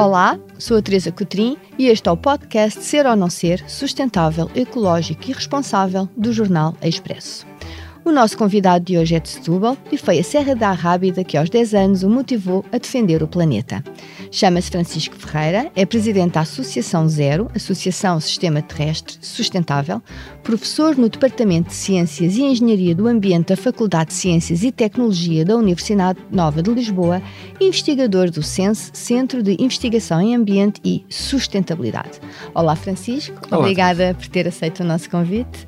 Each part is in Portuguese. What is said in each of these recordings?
Olá, sou a Teresa Cotrim e este é o podcast Ser ou Não Ser, sustentável, ecológico e responsável do jornal Expresso. O nosso convidado de hoje é de Setúbal e foi a Serra da Arrábida que aos 10 anos o motivou a defender o planeta. Chama-se Francisco Ferreira, é presidente da Associação Zero, Associação Sistema Terrestre Sustentável, professor no Departamento de Ciências e Engenharia do Ambiente da Faculdade de Ciências e Tecnologia da Universidade Nova de Lisboa investigador do CENSE, Centro de Investigação em Ambiente e Sustentabilidade. Olá, Francisco. Olá, Obrigada por ter aceito o nosso convite.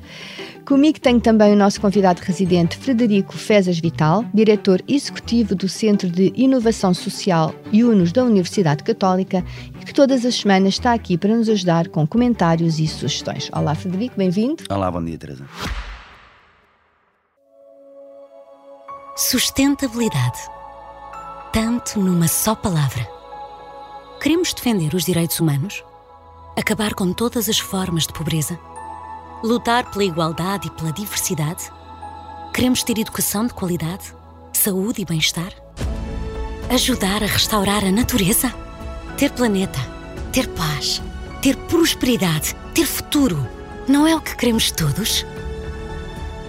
Comigo tenho também o nosso convidado residente Frederico Fezas Vital, diretor executivo do Centro de Inovação Social UNOS da Universidade Católica e que todas as semanas está aqui para nos ajudar com comentários e sugestões. Olá, Frederico, bem-vindo. Olá, bom dia, Teresa. Sustentabilidade. Tanto numa só palavra. Queremos defender os direitos humanos? Acabar com todas as formas de pobreza? Lutar pela igualdade e pela diversidade? Queremos ter educação de qualidade, saúde e bem-estar? Ajudar a restaurar a natureza? Ter planeta, ter paz, ter prosperidade, ter futuro. Não é o que queremos todos?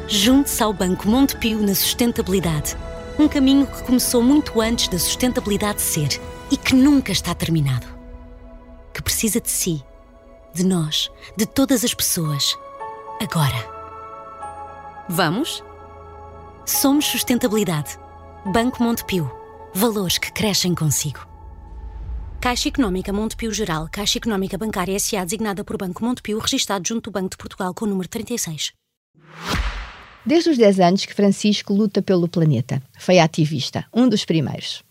Junte-se ao Banco Montepio na sustentabilidade. Um caminho que começou muito antes da sustentabilidade ser e que nunca está terminado. Que precisa de si, de nós, de todas as pessoas agora. Vamos? Somos Sustentabilidade. Banco Montepio. Valores que crescem consigo. Caixa Económica Montepio Geral, Caixa Económica Bancária S.A. designada por Banco Montepio, registado junto do Banco de Portugal com o número 36. Desde os 10 anos que Francisco luta pelo planeta. Foi ativista, um dos primeiros.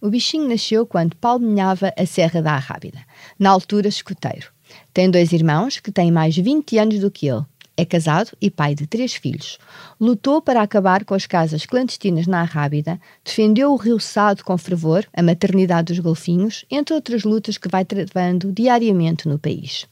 O bichinho nasceu quando palminhava a Serra da Arrábida, na altura escoteiro. Tem dois irmãos que têm mais 20 anos do que ele é casado e pai de três filhos. Lutou para acabar com as casas clandestinas na Arrábida, defendeu o Rio Sado com fervor, a maternidade dos golfinhos, entre outras lutas que vai travando diariamente no país.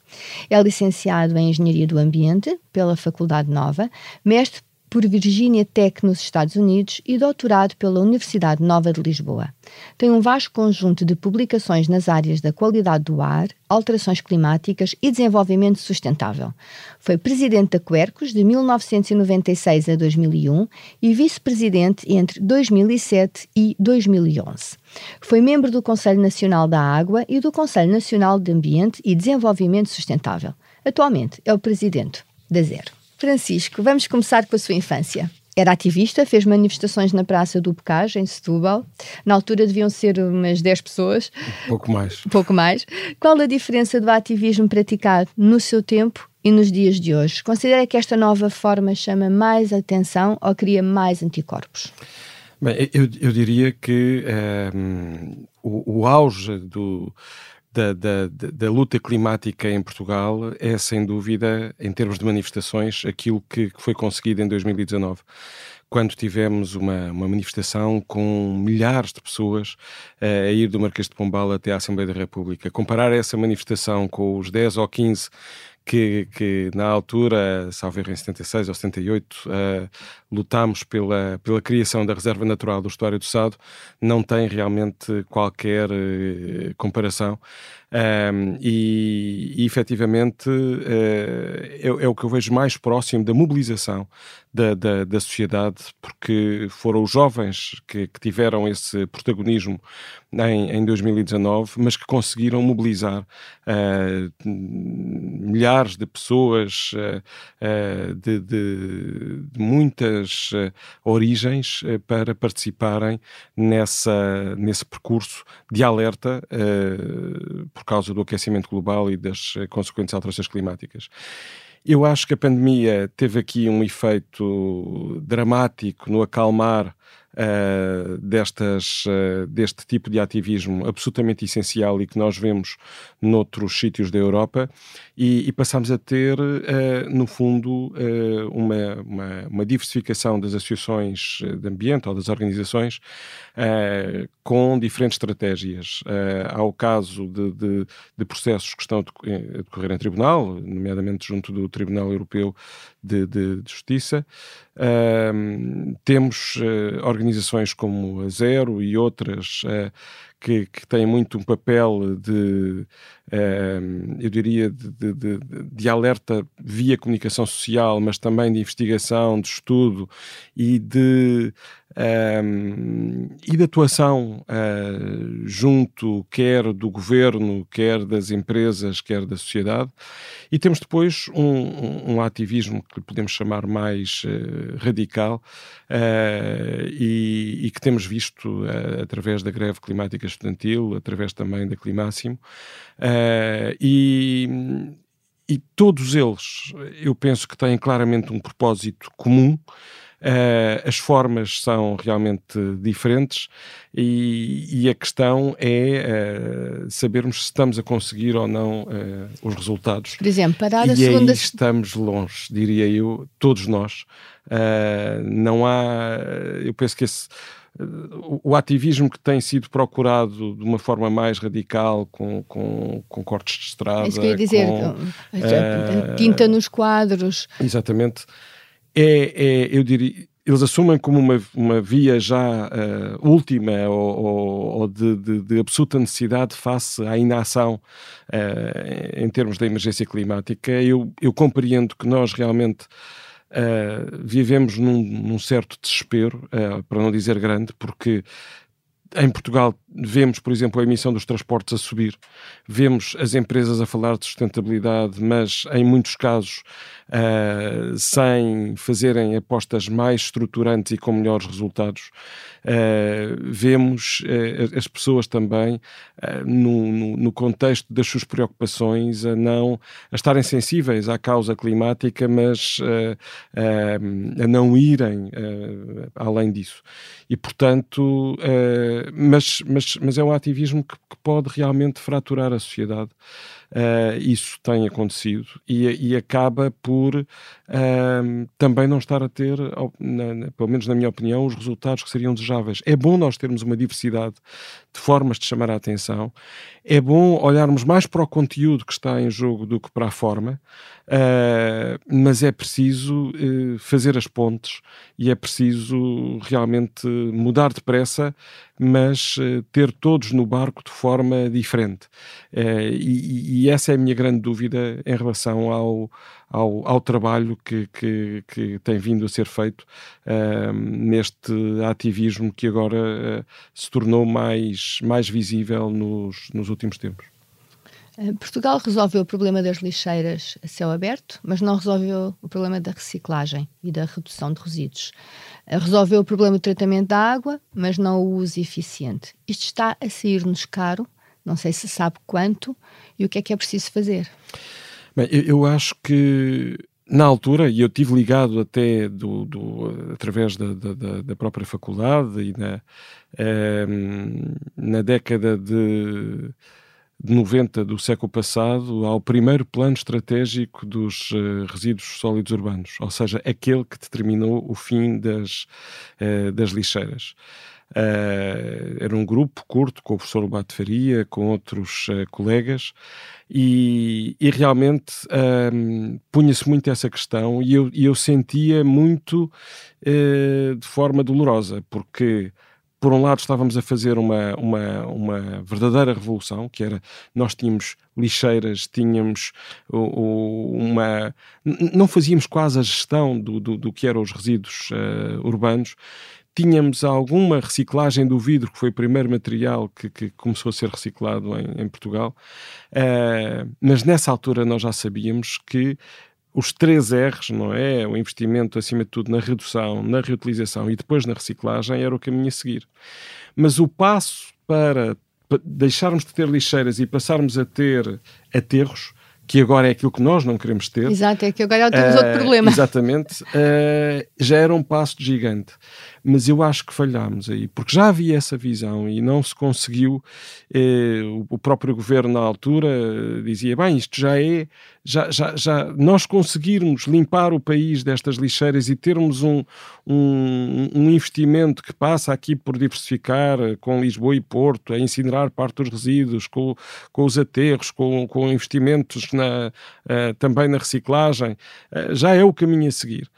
É licenciado em Engenharia do Ambiente pela Faculdade Nova, mestre por Virginia Tech nos Estados Unidos e doutorado pela Universidade Nova de Lisboa. Tem um vasto conjunto de publicações nas áreas da qualidade do ar, alterações climáticas e desenvolvimento sustentável. Foi presidente da Quercus de 1996 a 2001 e vice-presidente entre 2007 e 2011. Foi membro do Conselho Nacional da Água e do Conselho Nacional de Ambiente e Desenvolvimento Sustentável. Atualmente é o presidente da Zero. Francisco, vamos começar com a sua infância. Era ativista, fez manifestações na Praça do Bocage, em Setúbal. Na altura deviam ser umas 10 pessoas. Pouco mais. Pouco mais. Qual a diferença do ativismo praticado no seu tempo e nos dias de hoje? Considera que esta nova forma chama mais atenção ou cria mais anticorpos? Bem, eu, eu diria que um, ehm, o, o auge do da, da, da, luta climática em Portugal é, sem dúvida, em termos de manifestações, aquilo que, foi conseguido em 2019 quando tivemos uma, uma, manifestação com milhares de pessoas uh, a ir do Marquês de Pombal até à Assembleia da República. Comparar essa manifestação com os 10 ou 15 que, que na altura, salvo em 76 ou 78, uh, lutámos pela, pela criação da Reserva Natural do Estuário do Sado, não tem realmente qualquer uh, comparação. Um, e, e efetivamente uh, é, é, o que eu vejo mais próximo da mobilização da, da, da sociedade, porque foram os jovens que, que tiveram esse protagonismo em, em, 2019, mas que conseguiram mobilizar uh, milhares de pessoas uh, de, de, de, muitas origens para participarem nessa, nesse percurso de alerta por causa do aquecimento global e das consequentes alterações climáticas. Eu acho que a pandemia teve aqui um efeito dramático no acalmar uh, destas, uh, deste tipo de ativismo absolutamente essencial e que nós vemos noutros sítios da Europa e, e passamos a ter, uh, no fundo, uma, uma, uma, diversificação das associações de ambiente ou das organizações com diferentes estratégias. há o caso de, de, de, processos que estão a decorrer em tribunal, nomeadamente junto do Tribunal Europeu de, de Justiça. temos organizações como a Zero e outras uh, que, que têm muito um papel de, uh, eu diria, de, de, de, alerta via comunicação social, mas também de investigação, de estudo e de um, e de atuação uh, junto quer do governo, quer das empresas, quer da sociedade. E temos depois um, um ativismo que podemos chamar mais uh, radical uh, e, e, que temos visto através da greve climática estudantil, através também da Climáximo. e e todos eles, eu penso que têm claramente um propósito comum, Uh, as formas são realmente diferentes e, e a questão é uh, sabermos se estamos a conseguir ou não uh, os resultados. Por exemplo, parar a e segunda... aí estamos longe, diria eu, todos nós. não há... Eu penso que esse o ativismo que tem sido procurado de uma forma mais radical, com, com, com cortes de estrada. É isso que eu ia dizer, com, uh, tinta nos quadros. Exatamente é, é eu diria, eles assumem como uma, uma via já uh, última ou, ou, ou de, de, de, absoluta necessidade face à inação uh, em termos da emergência climática. Eu, eu compreendo que nós realmente uh, vivemos num, num, certo desespero, para não dizer grande, porque em Portugal vemos, por exemplo, a emissão dos transportes a subir, vemos as empresas a falar de sustentabilidade, mas em muitos casos uh, sem fazerem apostas mais estruturantes e com melhores resultados. Uh, vemos uh, as pessoas também no, no, no, contexto das suas preocupações a não a estarem sensíveis à causa climática, mas a não irem além disso. E portanto, mas, mas, mas é um ativismo que, que pode realmente fraturar a sociedade. Uh, isso tem acontecido e, e acaba por uh, também não estar a ter, na, na, pelo menos na minha opinião, os resultados que seriam desejáveis. É bom nós termos uma diversidade de formas de chamar a atenção, é bom olharmos mais para o conteúdo que está em jogo do que para a forma, uh, mas é preciso fazer as pontes e é preciso realmente mudar depressa, mas ter todos no barco de forma diferente. e essa é a minha grande dúvida em relação ao, ao, ao trabalho que, que, que, tem vindo a ser feito uh, neste ativismo que agora uh, se tornou mais, mais visível nos, nos últimos tempos. Eh, Portugal resolveu o problema das lixeiras a céu aberto, mas não resolveu o problema da reciclagem e da redução de resíduos. Resolveu o problema do tratamento da água, mas não o uso eficiente. Isto está a sair-nos caro não sei se sabe quanto e o que é que é preciso fazer. Bem, eu, eu acho que na altura, e eu tive ligado até do, do através da, da, da, própria faculdade e na, eh, na década de, de 90 do século passado ao primeiro plano estratégico dos uh, resíduos sólidos urbanos, ou seja, aquele que determinou o fim das, uh, das lixeiras. Uh, era um grupo curto com o professor Lobato Faria, com outros uh, colegas, e, e realmente uh, punha-se muito essa questão e eu, eu sentia muito de forma dolorosa, porque por um lado estávamos a fazer uma, uma, uma verdadeira revolução, que era, nós tínhamos lixeiras, tínhamos uma... não fazíamos quase a gestão do, do, do que eram os resíduos uh, urbanos, tínhamos alguma reciclagem do vidro, que foi o primeiro material que, que começou a ser reciclado em, em Portugal, uh, mas nessa altura nós já sabíamos que os três R's, não é? O investimento, acima de tudo, na redução, na reutilização e depois na reciclagem era o caminho a seguir. Mas o passo para deixarmos de ter lixeiras e passarmos a ter aterros que agora é aquilo que nós não queremos ter. Exato, é que agora temos uh, outro problema. Exatamente, uh, já era um passo gigante mas eu acho que falhámos aí, porque já havia essa visão e não se conseguiu. Eh, o próprio governo, na altura, dizia: bem, isto já é. Já, já, já nós conseguirmos limpar o país destas lixeiras e termos um, um, um investimento que passa aqui por diversificar com Lisboa e Porto, a incinerar parte dos resíduos, com, com os aterros, com, com investimentos na, uh, também na reciclagem, uh, já é o caminho a seguir.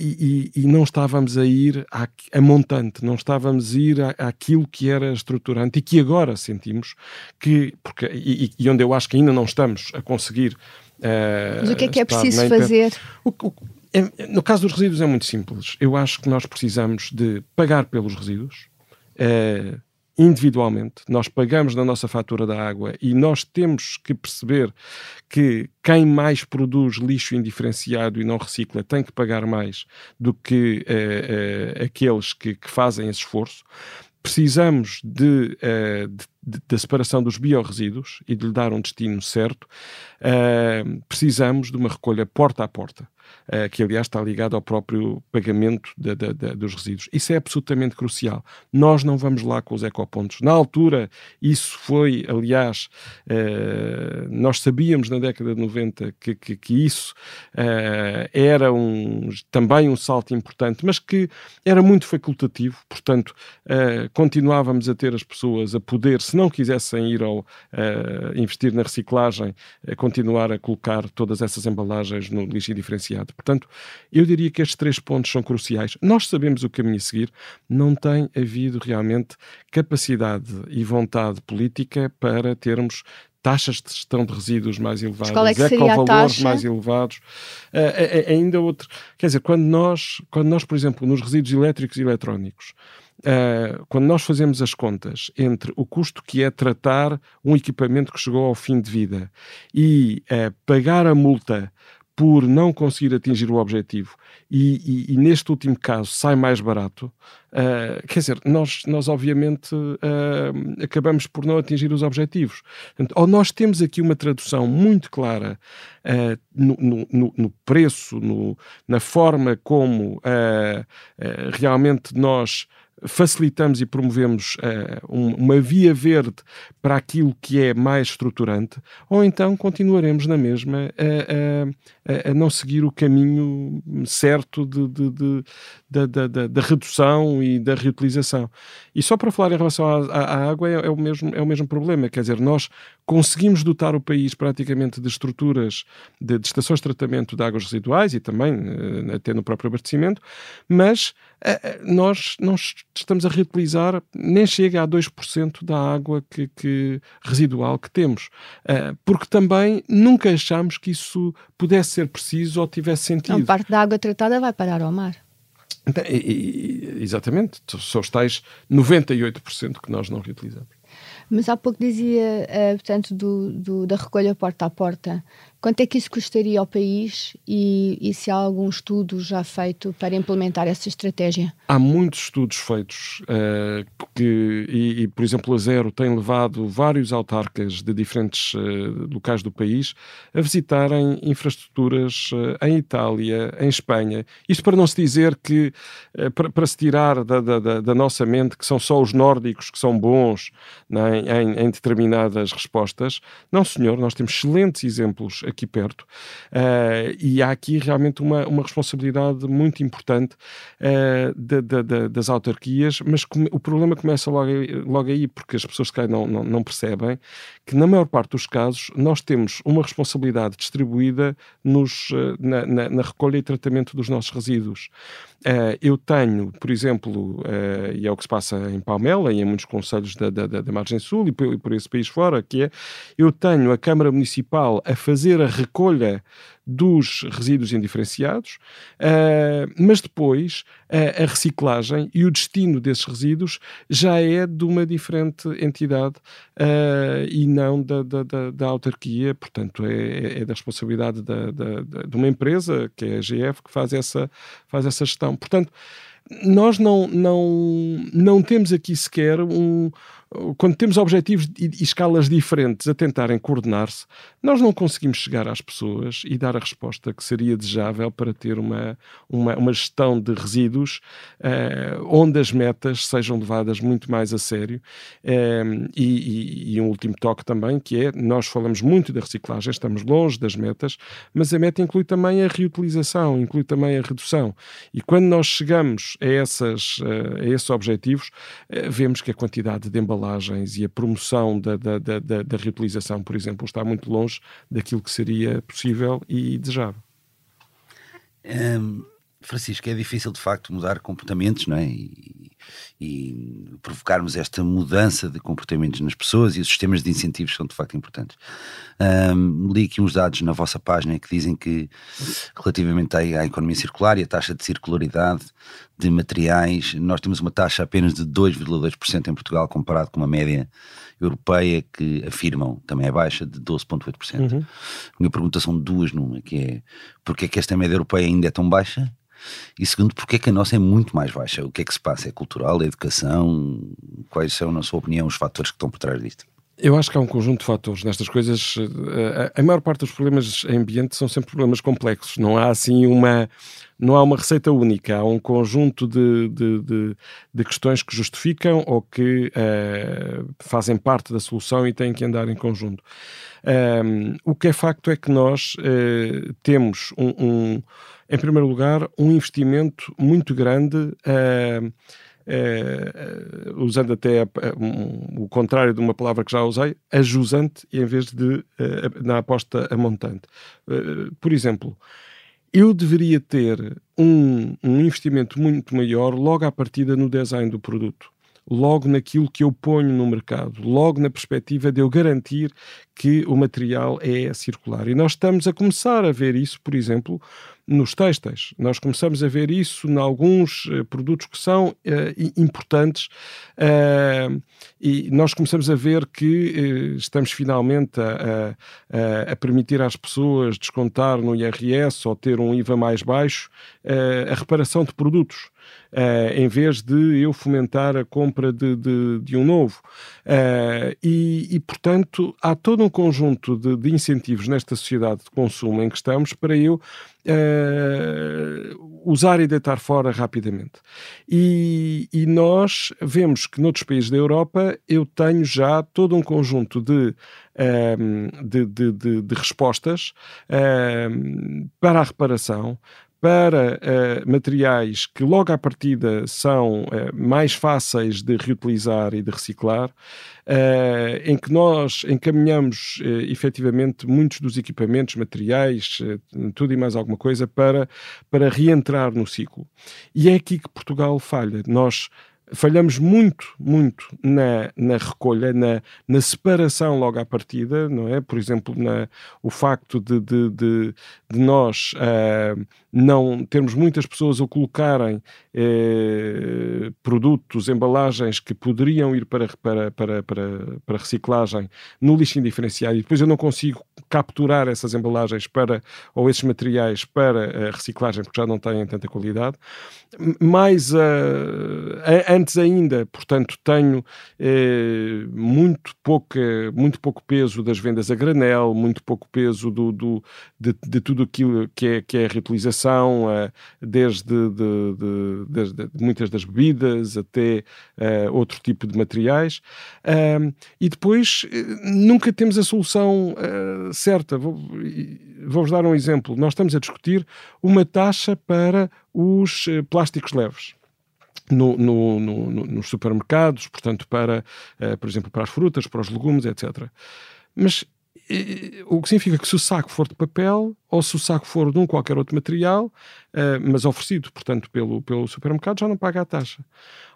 E, e, e, não estávamos a ir a, a montante, não estávamos a ir à, àquilo que era estruturante e que agora sentimos que, porque, e, e onde eu acho que ainda não estamos a conseguir. Uh, Mas o que é que é preciso fazer? O, o, é, no caso dos resíduos é muito simples. Eu acho que nós precisamos de pagar pelos resíduos. Uh, individualmente, nós pagamos na nossa fatura da água e nós temos que perceber que quem mais produz lixo indiferenciado e não recicla tem que pagar mais do que uh, uh, aqueles que, que, fazem esse esforço. Precisamos de, uh, de, da separação dos biorresíduos e de lhe dar um destino certo. precisamos de uma recolha porta a porta. Eh, que aliás está ligado ao próprio pagamento de, de, de, dos resíduos. Isso é absolutamente crucial. Nós não vamos lá com os ecopontos. Na altura, isso foi, aliás, uh, nós sabíamos na década de 90 que, que, que isso uh, era um, também um salto importante, mas que era muito facultativo, portanto, continuávamos a ter as pessoas a poder, se não quisessem ir ao investir na reciclagem, continuar a colocar todas essas embalagens no lixo indiferenciado Portanto, eu diria que estes três pontos são cruciais. Nós sabemos o caminho a seguir, não tem havido realmente capacidade e vontade política para termos taxas de gestão de resíduos mais elevadas, qual é ecovalores mais elevados. Uh, ainda outro, quer dizer, quando nós, quando nós, por exemplo, nos resíduos elétricos e eletrónicos, uh, quando nós fazemos as contas entre o custo que é tratar um equipamento que chegou ao fim de vida e uh, pagar a multa por não conseguir atingir o objetivo e, e, e neste último caso sai mais barato, uh, quer dizer, nós, nós obviamente uh, acabamos por não atingir os objetivos. Portanto, ou nós temos aqui uma tradução muito clara uh, no, no, no, preço, no, na forma como realmente nós facilitamos e promovemos uh, um, uma via verde para aquilo que é mais estruturante, ou então continuaremos na mesma a, a, a não seguir o caminho certo de, de, de, da redução e da reutilização. E só para falar em relação à, à água, é, é, o mesmo, é o mesmo problema, quer dizer, nós conseguimos dotar o país praticamente de estruturas de, de estações de tratamento de águas residuais e também uh, até no próprio abastecimento, mas uh, nós, nós estamos a reutilizar, nem chega a 2% da água que, que, residual que temos, uh, porque também nunca achamos que isso pudesse ser preciso ou tivesse sentido. Não, parte da água tratada vai parar ao mar. Então, e, e, exatamente, são os tais 98% que nós não reutilizamos. Mas há pouco dizia, uh, portanto, do, do, da recolha porta a porta. Quanto é que isso custaria ao país e, e, se há algum estudo já feito para implementar essa estratégia? Há muitos estudos feitos uh, que, e, e, por exemplo, a Zero tem levado vários autarcas de diferentes uh, locais do país a visitarem infraestruturas uh, em Itália, em Espanha. Isto para não se dizer que, para, para, se tirar da, da, da, nossa mente que são só os nórdicos que são bons né, em, em determinadas respostas. Não, senhor, nós temos excelentes exemplos aqui perto. Uh, e há aqui realmente uma, uma responsabilidade muito importante uh, de, de, de, das autarquias, mas o problema começa logo, logo aí, porque as pessoas que não, não, não percebem que, na maior parte dos casos, nós temos uma responsabilidade distribuída nos, uh, na, na, na recolha e tratamento dos nossos resíduos. Uh, eu tenho, por exemplo, uh, e é o que se passa em Palmela e em muitos conselhos da, da, da Margem Sul e por, e por, esse país fora, que é, eu tenho a Câmara Municipal a fazer a recolha dos resíduos indiferenciados, uh, mas depois uh, a reciclagem e o destino desses resíduos já é de uma diferente entidade uh, e não da, da, da, da, autarquia, portanto é, é da responsabilidade da, de uma empresa, que é a GF, que faz essa, faz essa gestão. Portanto, nós não, não, não temos aqui sequer um, quando temos objetivos e, escalas diferentes a tentarem coordenar-se, nós não conseguimos chegar às pessoas e dar a resposta que seria desejável para ter uma, uma, uma gestão de resíduos uh, onde as metas sejam levadas muito mais a sério. Uh, e, e, e, um último toque também, que é, nós falamos muito da reciclagem, estamos longe das metas, mas a meta inclui também a reutilização, inclui também a redução. E quando nós chegamos a, essas, uh, a esses objetivos, vemos que a quantidade de embalagens embalagens e a promoção da, da, da, da, reutilização, por exemplo, está muito longe daquilo que seria possível e desejável. Um, Francisco, é difícil de facto mudar comportamentos, não é? E, e, provocarmos esta mudança de comportamentos nas pessoas e os sistemas de incentivos são de facto importantes. Um, li aqui uns dados na vossa página que dizem que, relativamente à, à, economia circular e à taxa de circularidade de materiais, nós temos uma taxa apenas de 2,2% em Portugal, comparado com uma média europeia que afirmam também é baixa, de 12,8%. Uhum. A minha pergunta são duas numa, que é porque é que esta média europeia ainda é tão baixa? E segundo, porque é que a nossa é muito mais baixa? O que é que se passa? É cultural? É educação? Quais são, na sua opinião, os fatores que estão por trás disto? Eu acho que há um conjunto de fatores nestas coisas. Eh, a, maior parte dos problemas em ambiente são sempre problemas complexos. Não há assim uma, não há uma receita única. Há um conjunto de, de, de, de questões que justificam ou que uh, fazem parte da solução e têm que andar em conjunto. Um, ehm, o que é facto é que nós uh, temos um, um em primeiro lugar, um investimento muito grande, uh, uh, usando até um, o contrário de uma palavra que já usei, ajusante em vez de uh, na aposta a montante. por exemplo, eu deveria ter um, um investimento muito maior logo à partida no design do produto logo naquilo que eu ponho no mercado, logo na perspectiva de eu garantir que o material é circular. E nós estamos a começar a ver isso, por exemplo, nos têxteis. Nós começamos a ver isso em alguns uh, produtos que são uh, importantes uh, e nós começamos a ver que estamos finalmente a, a, a, permitir às pessoas descontar no IRS ou ter um IVA mais baixo a reparação de produtos. Uh, em vez de eu fomentar a compra de, de, de um novo. Uh, e, e, portanto, há todo um conjunto de, de, incentivos nesta sociedade de consumo em que estamos para eu uh, usar e deitar fora rapidamente. E, e, nós vemos que noutros países da Europa eu tenho já todo um conjunto de, de, de respostas para a reparação, para uh, materiais que logo à partida são uh, mais fáceis de reutilizar e de reciclar, uh, em que nós encaminhamos uh, efetivamente muitos dos equipamentos, materiais, tudo e mais alguma coisa para, para reentrar no ciclo. E é aqui que Portugal falha. Nós falhamos muito, muito na, na recolha, na, na separação logo à partida, não é? Por exemplo, na, o facto de, de, de, de nós uh, não termos muitas pessoas a colocarem uh, produtos, embalagens que poderiam ir para, para, para, para, para reciclagem no lixo indiferenciado e depois eu não consigo capturar essas embalagens para, ou esses materiais para a reciclagem porque já não têm tanta qualidade. Mais uh, antes ainda, portanto, tenho eh, muito, pouca, muito pouco peso das vendas a granel, muito pouco peso do, do de, de, tudo aquilo que é, que é a reutilização, uh, desde de, de, muitas das bebidas até uh, outro tipo de materiais. E depois nunca temos a solução certa. Vou-vos vou dar um exemplo. Nós estamos a discutir uma taxa para os plásticos leves no, no, no, nos supermercados, portanto, para, uh, por exemplo, para as frutas, para os legumes, etc. Mas uh, o que significa que se o saco for de papel ou se o saco for de um qualquer outro material, uh, mas oferecido, portanto, pelo, pelo supermercado, já não paga a taxa.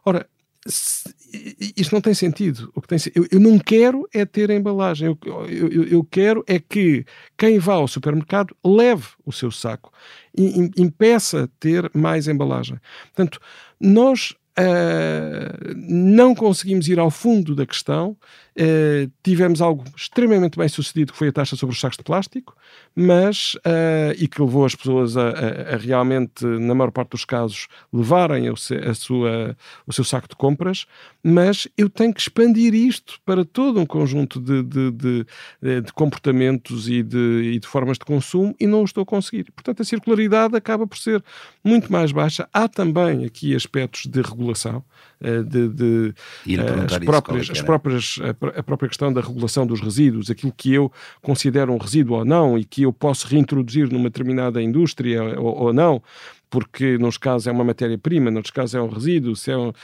Ora, isto não tem sentido. O que tem, eu, eu não quero é ter a embalagem. Eu, eu, eu, quero é que quem vá ao supermercado leve o seu saco e impeça ter mais embalagem. Portanto, nós Uh, não conseguimos ir ao fundo da questão. Uh, tivemos algo extremamente bem sucedido, que foi a taxa sobre os sacos de plástico, mas uh, e que levou as pessoas a, a, a, realmente, na maior parte dos casos, levarem o, se, a sua, o seu saco de compras. Mas eu tenho que expandir isto para todo um conjunto de, de, de, de comportamentos e de, e de formas de consumo e não o estou a conseguir. Portanto, a circularidade acaba por ser muito mais baixa. Há também aqui aspectos de regulação eh, de, de eh, as, próprias, as próprias, a, própria questão da regulação dos resíduos, aquilo que eu considero um resíduo ou não e que eu posso reintroduzir numa determinada indústria ou, ou não. porque nos casos é uma matéria-prima, nos casos é um resíduo, se é um, uh,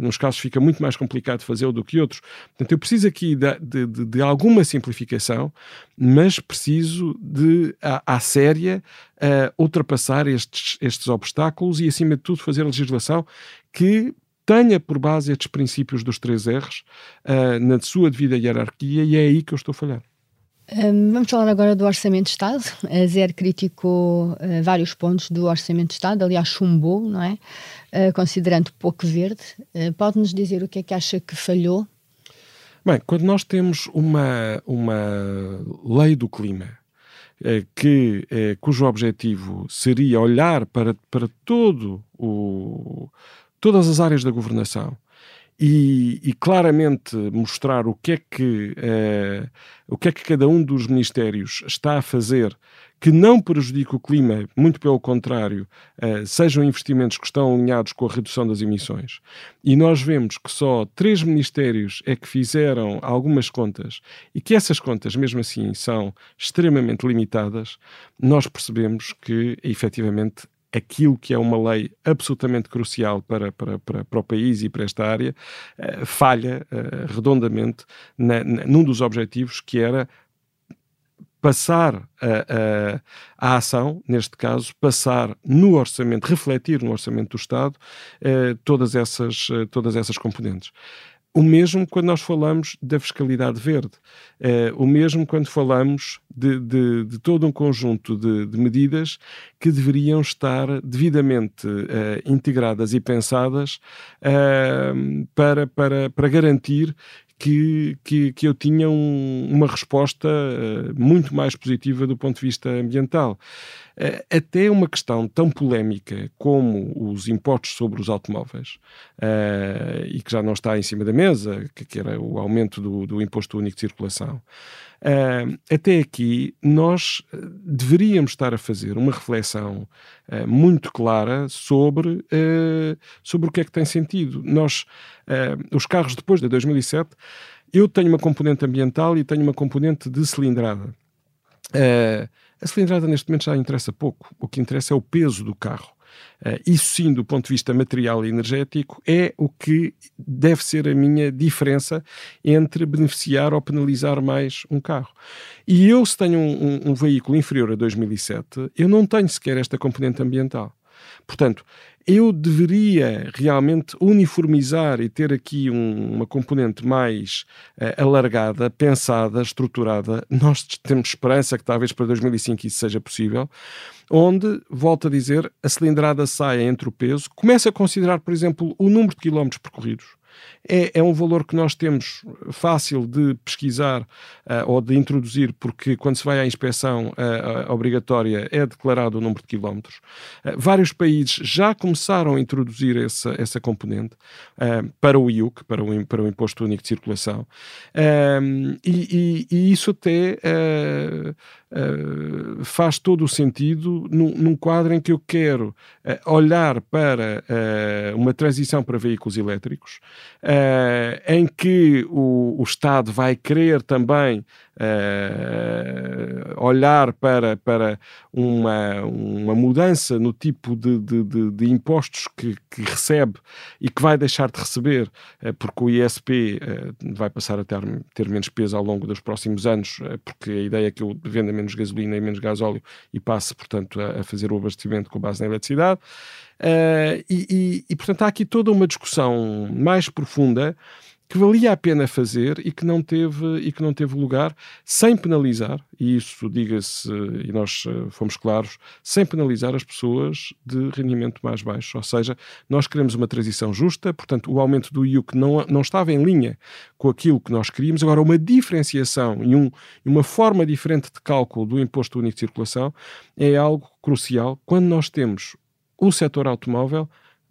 nos casos fica muito mais complicado fazê-lo do que outros. Portanto, eu preciso aqui de, de, de, alguma simplificação, mas preciso de, à, à séria, uh, ultrapassar estes, estes obstáculos e, acima de tudo, fazer legislação que tenha por base estes princípios dos três R's uh, na sua devida hierarquia e é aí que eu estou a falhar. Um, vamos falar agora do Orçamento de Estado. A ZER criticou uh, vários pontos do Orçamento de Estado, aliás, chumbou, não é? Uh, considerando pouco verde. Pode-nos dizer o que é que acha que falhou? Bem, quando nós temos uma, uma lei do clima que, cujo objetivo seria olhar para, para todo o, todas as áreas da governação e, e, claramente mostrar o que é que uh, o que é que cada um dos ministérios está a fazer que não prejudique o clima, muito pelo contrário, uh, sejam investimentos que estão alinhados com a redução das emissões. E nós vemos que só três ministérios é que fizeram algumas contas e que essas contas, mesmo assim, são extremamente limitadas, nós percebemos que, efetivamente, aquilo que é uma lei absolutamente crucial para, para, para, para o país e para esta área, uh, falha uh, redondamente na, num dos objetivos que era passar a, a, a, ação, neste caso, passar no orçamento, refletir no orçamento do Estado uh, todas, essas, todas essas componentes. O mesmo quando nós falamos da fiscalidade verde, eh, o mesmo quando falamos de, de, de todo um conjunto de, de, medidas que deveriam estar devidamente eh, integradas e pensadas eh, para, para, para garantir que, que, que eu tinha um, uma resposta uh, muito mais positiva do ponto de vista ambiental. Uh, até uma questão tão polémica como os impostos sobre os automóveis, uh, e que já não está em cima da mesa, que era o aumento do, do imposto único de circulação. Uh, até aqui, nós deveríamos estar a fazer uma reflexão uh, muito clara sobre, uh, sobre o que é que tem sentido. Nós, os carros depois de 2007, eu tenho uma componente ambiental e tenho uma componente de cilindrada. a cilindrada neste momento já interessa pouco. O que interessa é o peso do carro. Uh, isso sim, do ponto de vista material e energético, é o que deve ser a minha diferença entre beneficiar ou penalizar mais um carro. E eu, se tenho um, um, um veículo inferior a 2007, eu não tenho sequer esta componente ambiental. Portanto, eu deveria realmente uniformizar e ter aqui um, uma componente mais uh, alargada, pensada, estruturada. Nós temos esperança que talvez para 2005 isso seja possível, onde, volto a dizer, a cilindrada saia entre o peso, começa a considerar, por exemplo, o número de quilómetros percorridos é, é um valor que nós temos fácil de pesquisar uh, ou de introduzir, porque quando se vai à inspeção uh, obrigatória é declarado o número de quilómetros. Uh, vários países já começaram a introduzir essa, essa componente para o IUC, para o, para o Imposto Único de Circulação, e, e, e, isso até faz todo o sentido num, num, quadro em que eu quero olhar para uma transição para veículos elétricos, em que o, o Estado vai querer também uh, olhar para, para uma, uma mudança no tipo de, de, de, de impostos que, que, recebe e que vai deixar de receber, uh, porque o ISP uh, vai passar a ter, ter menos peso ao longo dos próximos anos, porque a ideia é que eu venda menos gasolina e menos gasóleo e passe, portanto, a, a fazer o abastecimento com base na eletricidade. E, e, e, portanto, há aqui toda uma discussão mais profunda que valia a pena fazer e que não teve, e que não teve lugar, sem penalizar, e isso diga-se, e nós eh, fomos claros, sem penalizar as pessoas de rendimento mais baixo. Ou seja, nós queremos uma transição justa, portanto, o aumento do IUC não, não estava em linha com aquilo que nós queríamos. Agora, uma diferenciação e um, uma forma diferente de cálculo do imposto único de circulação é algo crucial quando nós temos o setor automóvel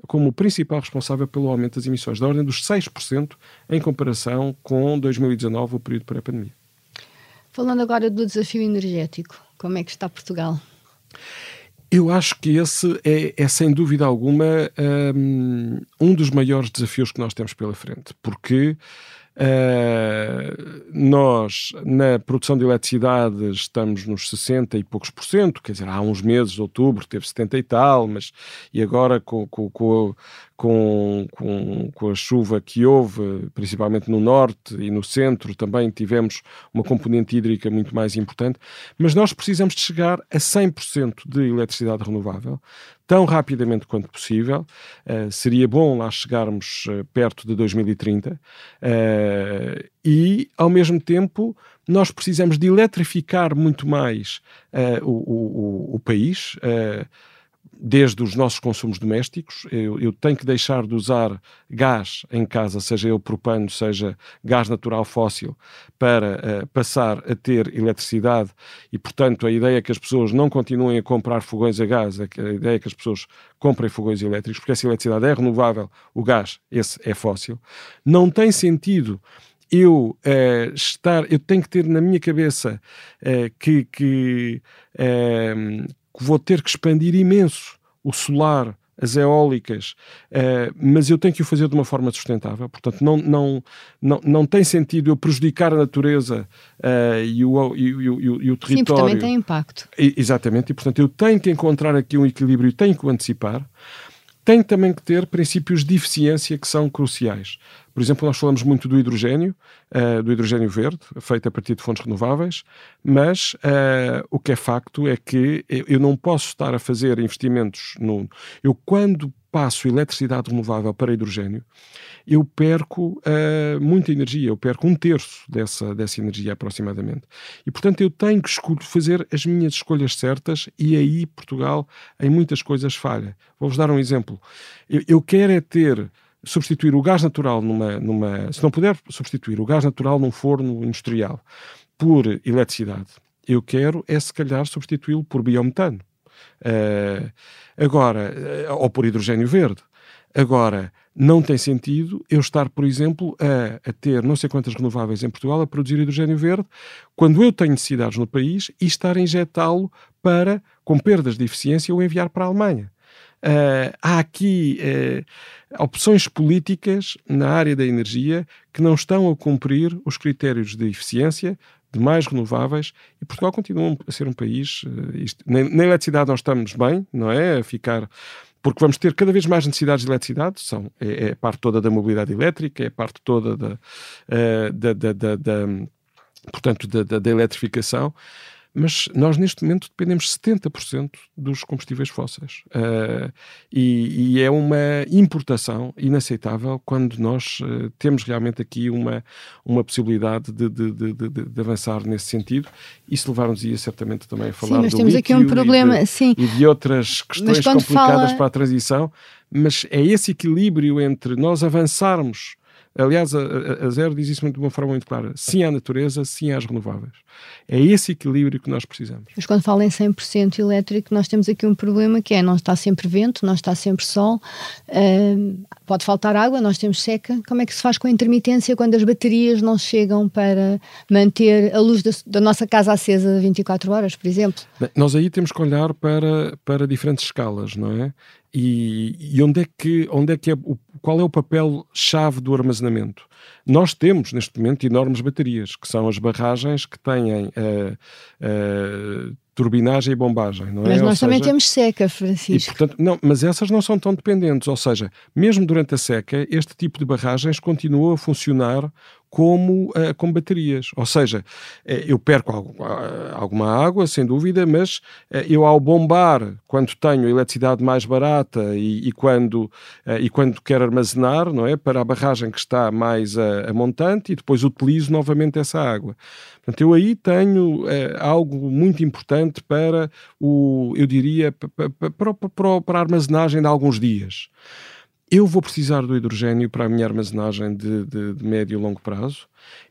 como o principal responsável pelo aumento das emissões, da ordem dos 6% em comparação com 2019, o período pré-pandemia. Falando agora do desafio energético, como é que está Portugal? Eu acho que esse é, é sem dúvida alguma um, um, dos maiores desafios que nós temos pela frente, porque Uh, nós, na produção de eletricidade, estamos nos 60 e poucos por cento, quer dizer, há uns meses, outubro, teve 70 e tal, mas e agora com, com, com, com, com, a chuva que houve, principalmente no norte e no centro, também tivemos uma componente hídrica muito mais importante, mas nós precisamos de chegar a 100% de eletricidade renovável tão rapidamente quanto possível. Uh, seria bom lá chegarmos uh, perto de 2030 uh, eh, e, ao mesmo tempo, nós precisamos de eletrificar muito mais o, o, o, país desde os nossos consumos domésticos. Eu, eu, tenho que deixar de usar gás em casa, seja ele propano, seja gás natural fóssil, para uh, passar a ter eletricidade e, portanto, a ideia é que as pessoas não continuem a comprar fogões a gás, a, ideia é que as pessoas comprem fogões elétricos, porque essa eletricidade é renovável, o gás, esse é fóssil. Não tem sentido eu uh, estar, eu tenho que ter na minha cabeça uh, que, que uh, vou ter que expandir imenso o solar, as eólicas, uh, mas eu tenho que o fazer de uma forma sustentável. Portanto, não, não, não, não tem sentido eu prejudicar a natureza uh, e, o, e, e, e, o território. Sim, porque também tem impacto. E, exatamente, e portanto eu tenho que encontrar aqui um equilíbrio tenho que o antecipar. Tenho também que ter princípios de eficiência que são cruciais. Por exemplo, nós falamos muito do hidrogênio, uh, do hidrogênio verde, feito a partir de fontes renováveis, mas uh, o que é facto é que eu não posso estar a fazer investimentos no. Eu, quando passo eletricidade renovável para hidrogênio, eu perco uh, muita energia, eu perco um terço dessa, dessa energia aproximadamente. E, portanto, eu tenho que fazer as minhas escolhas certas e aí Portugal, em muitas coisas, falha. Vou-vos dar um exemplo. Eu, eu quero é ter substituir o gás natural numa, numa. Se não puder substituir o gás natural num forno industrial por eletricidade, eu quero é se calhar substituí-lo por biometano. Uh, agora, uh, ou por hidrogênio verde. Agora, não tem sentido eu estar, por exemplo, a, a, ter não sei quantas renováveis em Portugal a produzir hidrogênio verde, quando eu tenho necessidades no país e estar a injetá-lo para, com perdas de eficiência, o enviar para a Alemanha. Uh, há aqui uh, opções políticas na área da energia que não estão a cumprir os critérios de eficiência, de mais renováveis, e Portugal continua a ser um país. Uh, isto, na, eletricidade nós estamos bem, não é? A ficar. Porque vamos ter cada vez mais necessidades de eletricidade, são, é, é parte toda da mobilidade elétrica, é parte toda da, da, da, da, da portanto, da, da eletrificação mas nós neste momento dependemos 70% dos combustíveis fósseis. Uh, e, e, é uma importação inaceitável quando nós uh, temos realmente aqui uma, uma possibilidade de, de, de, de avançar nesse sentido. Isso levar-nos ia certamente também a falar sim, mas temos aqui um problema, e de, sim. e de outras questões complicadas fala... para a transição, mas é esse equilíbrio entre nós avançarmos Aliás, a, a, Zero diz isso de uma forma muito clara: sim à natureza, sim às renováveis. É esse equilíbrio que nós precisamos. Mas quando fala em 100% elétrico, nós temos aqui um problema que é: não está sempre vento, não está sempre sol, uh, pode faltar água, nós temos seca. Como é que se faz com a intermitência quando as baterias não chegam para manter a luz da, da nossa casa acesa 24 horas, por exemplo? Bem, nós aí temos que olhar para, para diferentes escalas, não é? E, e, onde é que, onde é que é o, qual é o papel-chave do armazenamento? Nós temos, neste momento, enormes baterias, que são as barragens que têm uh, uh, turbinagem e bombagem, não é? Mas nós também temos seca, Francisco. E, portanto, não, mas essas não são tão dependentes, ou seja, mesmo durante a seca, este tipo de barragens continua a funcionar como, uh, como baterias. Ou seja, uh, eu perco algo, uh, alguma água, sem dúvida, mas eu ao bombar, quando tenho eletricidade mais barata e, e quando, e quando quero armazenar, não é? Para a barragem que está mais a, montante e depois utilizo novamente essa água. Portanto, eu aí tenho algo muito importante para o, eu diria, para, para, para, para a armazenagem de alguns dias eu vou precisar do hidrogênio para a minha armazenagem de, de, de, médio e longo prazo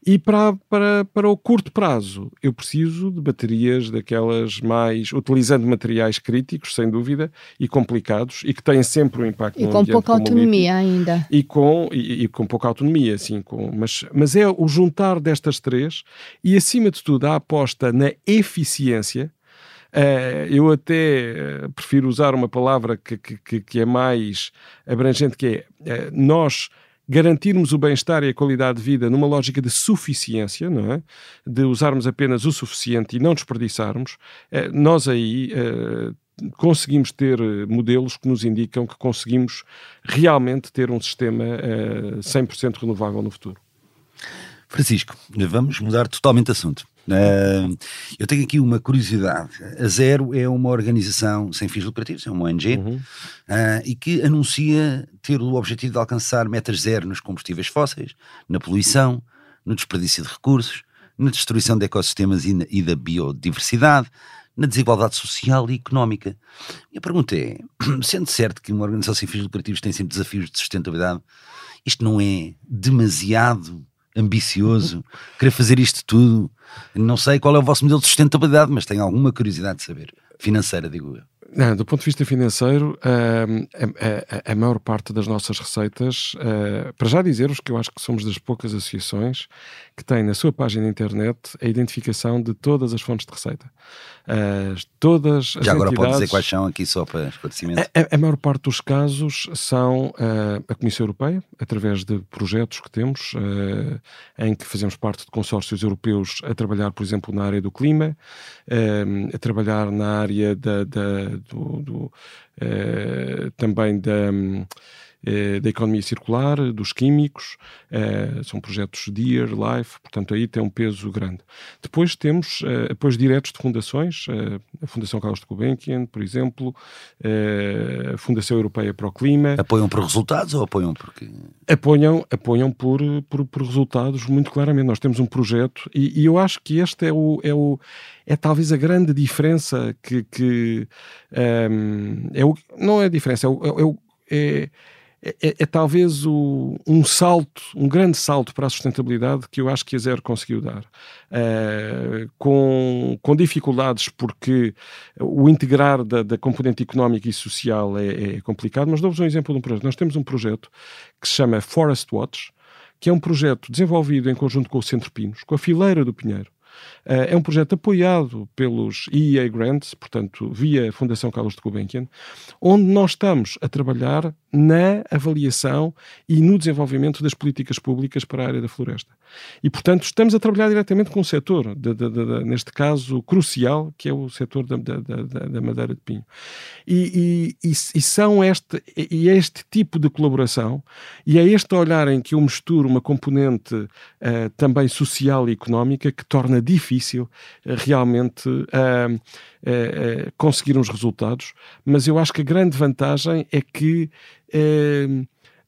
e para, para, para o curto prazo eu preciso de baterias daquelas mais, utilizando materiais críticos, sem dúvida, e complicados e que têm sempre um impacto e com pouca autonomia ainda. E com, e, e, com pouca autonomia, sim, com, mas, mas é o juntar destas três e acima de tudo a aposta na eficiência Uh, eu até uh, prefiro usar uma palavra que, que, que, é mais abrangente, que é uh, nós garantirmos o bem-estar e a qualidade de vida numa lógica de suficiência, não é? De usarmos apenas o suficiente e não desperdiçarmos, eh, nós aí eh, conseguimos ter modelos que nos indicam que conseguimos realmente ter um sistema 100% renovável no futuro. Francisco, vamos mudar totalmente de assunto. Uh, eu tenho aqui uma curiosidade. A Zero é uma organização sem fins lucrativos, é uma ONG, uhum. uh, e que anuncia ter o objetivo de alcançar metas zero nos combustíveis fósseis, na poluição, no desperdício de recursos, na destruição de ecossistemas e, na, e da biodiversidade, na desigualdade social e económica. E a pergunta é: sendo certo que uma organização sem fins lucrativos tem sempre desafios de sustentabilidade, isto não é demasiado ambicioso, querer fazer isto tudo. Não sei qual é o vosso modelo de sustentabilidade, mas tenho alguma curiosidade de saber. Financeira, digo eu. Não, do ponto de vista financeiro, a, a, a, maior parte das nossas receitas, uh, para já dizer-vos que eu acho que somos das poucas associações que têm na sua página de internet a identificação de todas as fontes de receita. Uh, todas Já agora pode dizer quais são aqui só para esclarecimento. A, a maior parte dos casos são uh, a Comissão Europeia, através de projetos que temos, em que fazemos parte de consórcios europeus a trabalhar, por exemplo, na área do clima, a trabalhar na área da, da do, do também da eh, da economia circular, dos químicos, eh, são projetos Dear, Life, portanto aí tem um peso grande. Depois temos eh, apoios diretos de fundações, a Fundação Carlos de Gulbenkian, por exemplo, a Fundação Europeia para o Clima. Apoiam por resultados ou apoiam porque... Apoiam, apoiam por, por, por resultados, muito claramente. Nós temos um projeto e, e, eu acho que este é o, é o é talvez a grande diferença que, que um, ehm, é o, não é a diferença, é, o, é, é é, é, é, talvez o, um salto, um grande salto para a sustentabilidade que eu acho que a Zero conseguiu dar. Uh, com, com dificuldades, porque o integrar da, da componente económica e social é, é complicado, mas dou-vos um exemplo de um projeto. Nós temos um projeto que se chama Forest Watch, que é um projeto desenvolvido em conjunto com o Centro Pinos, com a Fileira do Pinheiro, é um projeto apoiado pelos EEA Grants, portanto, via Fundação Carlos de Gulbenkian, onde nós estamos a trabalhar na avaliação e no desenvolvimento das políticas públicas para a área da floresta. E, portanto, estamos a trabalhar diretamente com o setor, de, de, de, neste caso crucial, que é o setor da, da madeira de pinho. E, e, e, são este, e é este tipo de colaboração, e é este olhar em que eu misturo uma componente uh, também social e económica que torna difícil uh, realmente conseguir uns resultados, mas eu acho que a grande vantagem é que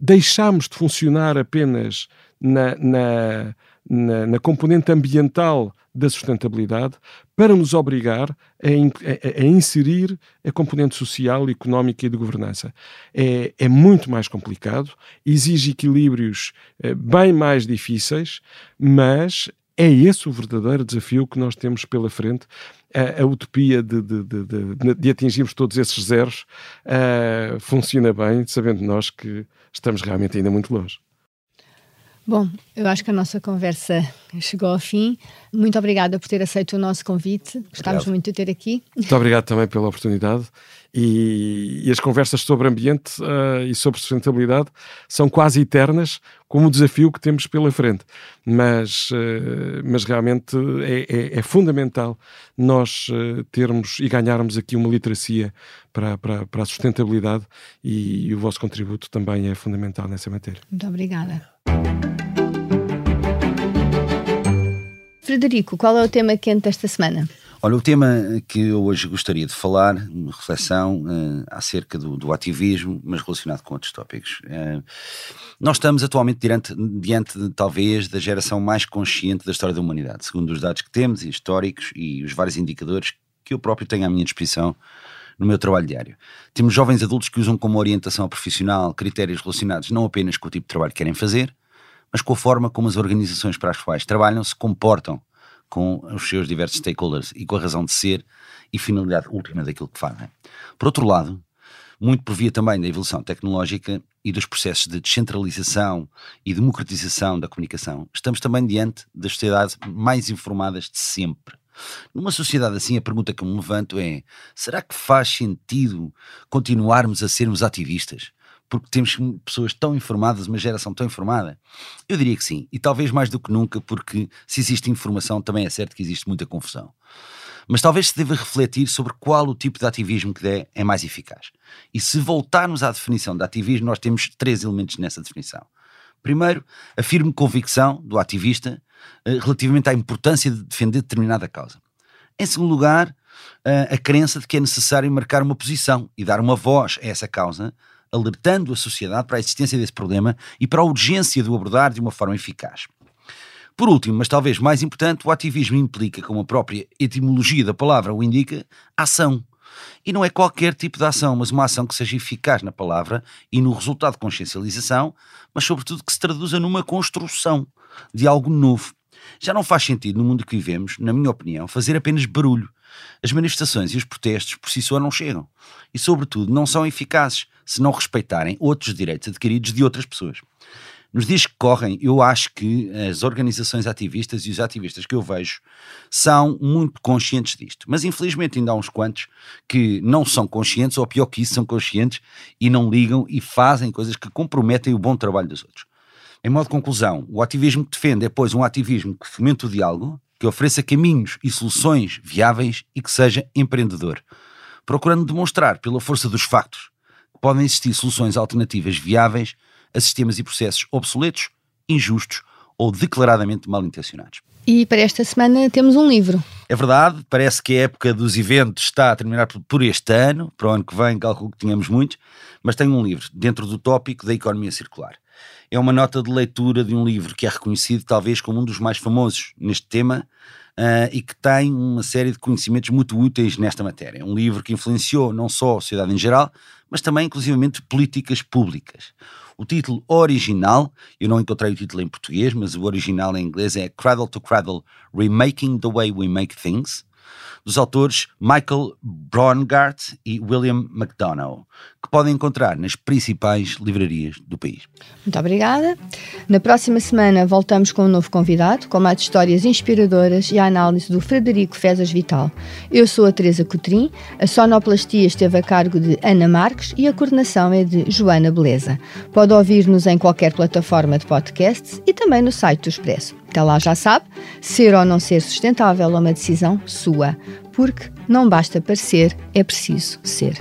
deixamos de funcionar apenas na, na, na, na, componente ambiental da sustentabilidade para nos obrigar a, a, a, inserir a componente social, económica e de governança. É, é muito mais complicado, exige equilíbrios eh, bem mais difíceis, mas é esse o verdadeiro desafio que nós temos pela frente. A, a utopia de, de, de, de, atingirmos todos esses zeros uh, funciona bem, sabendo nós que estamos realmente ainda muito longe. Bom, eu acho que a nossa conversa chegou ao fim. Muito obrigada por ter aceito o nosso convite. Gostámos muito de ter aqui. Muito obrigado também pela oportunidade. E, e as conversas sobre ambiente uh, e sobre sustentabilidade são quase eternas, como o desafio que temos pela frente. Mas, uh, mas realmente é, é, é fundamental nós uh, termos e ganharmos aqui uma literacia para, para, para a sustentabilidade e, e o vosso contributo também é fundamental nessa matéria. Muito obrigada. Frederico, qual é o tema quente desta semana? Olha, o tema que eu hoje gostaria de falar, uma reflexão uh, acerca do, do, ativismo, mas relacionado com outros tópicos. Uh, nós estamos atualmente diante, diante de, talvez, da geração mais consciente da história da humanidade, segundo os dados que temos, históricos e os vários indicadores que eu próprio tenho à minha disposição no meu trabalho diário. Temos jovens adultos que usam como orientação profissional critérios relacionados não apenas com o tipo de trabalho que querem fazer, mas com a forma como as organizações para as quais trabalham se comportam com os seus diversos stakeholders e com a razão de ser e finalidade última daquilo que fazem. Por outro lado, muito por via também da evolução tecnológica e dos processos de descentralização e democratização da comunicação, estamos também diante das sociedades mais informadas de sempre. Numa sociedade assim, a pergunta que me levanto é: será que faz sentido continuarmos a sermos ativistas? Porque temos pessoas tão informadas, uma geração tão informada? Eu diria que sim, e talvez mais do que nunca, porque se existe informação, também é certo que existe muita confusão. Mas talvez se deva refletir sobre qual o tipo de ativismo que é, é mais eficaz. E se voltarmos à definição de ativismo, nós temos três elementos nessa definição. Primeiro, a firme convicção do ativista uh, relativamente à importância de defender determinada causa. Em segundo lugar, uh, a crença de que é necessário marcar uma posição e dar uma voz a essa causa, alertando a sociedade para a existência desse problema e para a urgência de o abordar de uma forma eficaz. Por último, mas talvez mais importante, o ativismo implica, como a própria etimologia da palavra o indica, ação. E não é qualquer tipo de ação, mas uma ação que seja eficaz na palavra e no resultado de consciencialização, mas sobretudo que se traduza numa construção de algo novo. Já não faz sentido no mundo que vivemos, na minha opinião, fazer apenas barulho. As manifestações e os protestos por si só não chegam. E, sobretudo, não são eficazes se não respeitarem outros direitos adquiridos de outras pessoas. Nos dias que correm, eu acho que as organizações ativistas e os ativistas que eu vejo são muito conscientes disto. Mas infelizmente ainda há uns quantos que não são conscientes, ou pior que isso, são conscientes e não ligam e fazem coisas que comprometem o bom trabalho dos outros. Em modo de conclusão, o ativismo que defende é, pois, um ativismo que fomente o diálogo, que ofereça caminhos e soluções viáveis e que seja empreendedor, procurando demonstrar, pela força dos factos, podem existir soluções alternativas viáveis a sistemas e processos obsoletos, injustos ou declaradamente mal intencionados. E para esta semana temos um livro. É verdade, parece que a época dos eventos está a terminar por este ano, para o ano que vem, calculo que tínhamos muitos, mas tenho um livro dentro do tópico da economia circular é uma nota de leitura de um livro que é reconhecido talvez como um dos mais famosos neste tema uh, e que tem uma série de conhecimentos muito úteis nesta matéria. É um livro que influenciou não só a sociedade em geral, mas também, inclusivamente, políticas públicas. O título original, eu não encontrei o título em português, mas o original em inglês é Cradle to Cradle Remaking the Way We Make Things dos autores Michael Braungart e William McDonough, que podem encontrar nas principais livrarias do país. Muito obrigada. Na próxima semana voltamos com um novo convidado, com mais histórias inspiradoras e a análise do Frederico Fezas Vital. Eu sou a Teresa Cotrim, a sonoplastia esteve a cargo de Ana Marques e a coordenação é de Joana Beleza. Pode ouvir-nos em qualquer plataforma de podcasts e também no site do Expresso ela já sabe, ser ou não ser sustentável é uma decisão sua, porque não basta parecer, é preciso ser.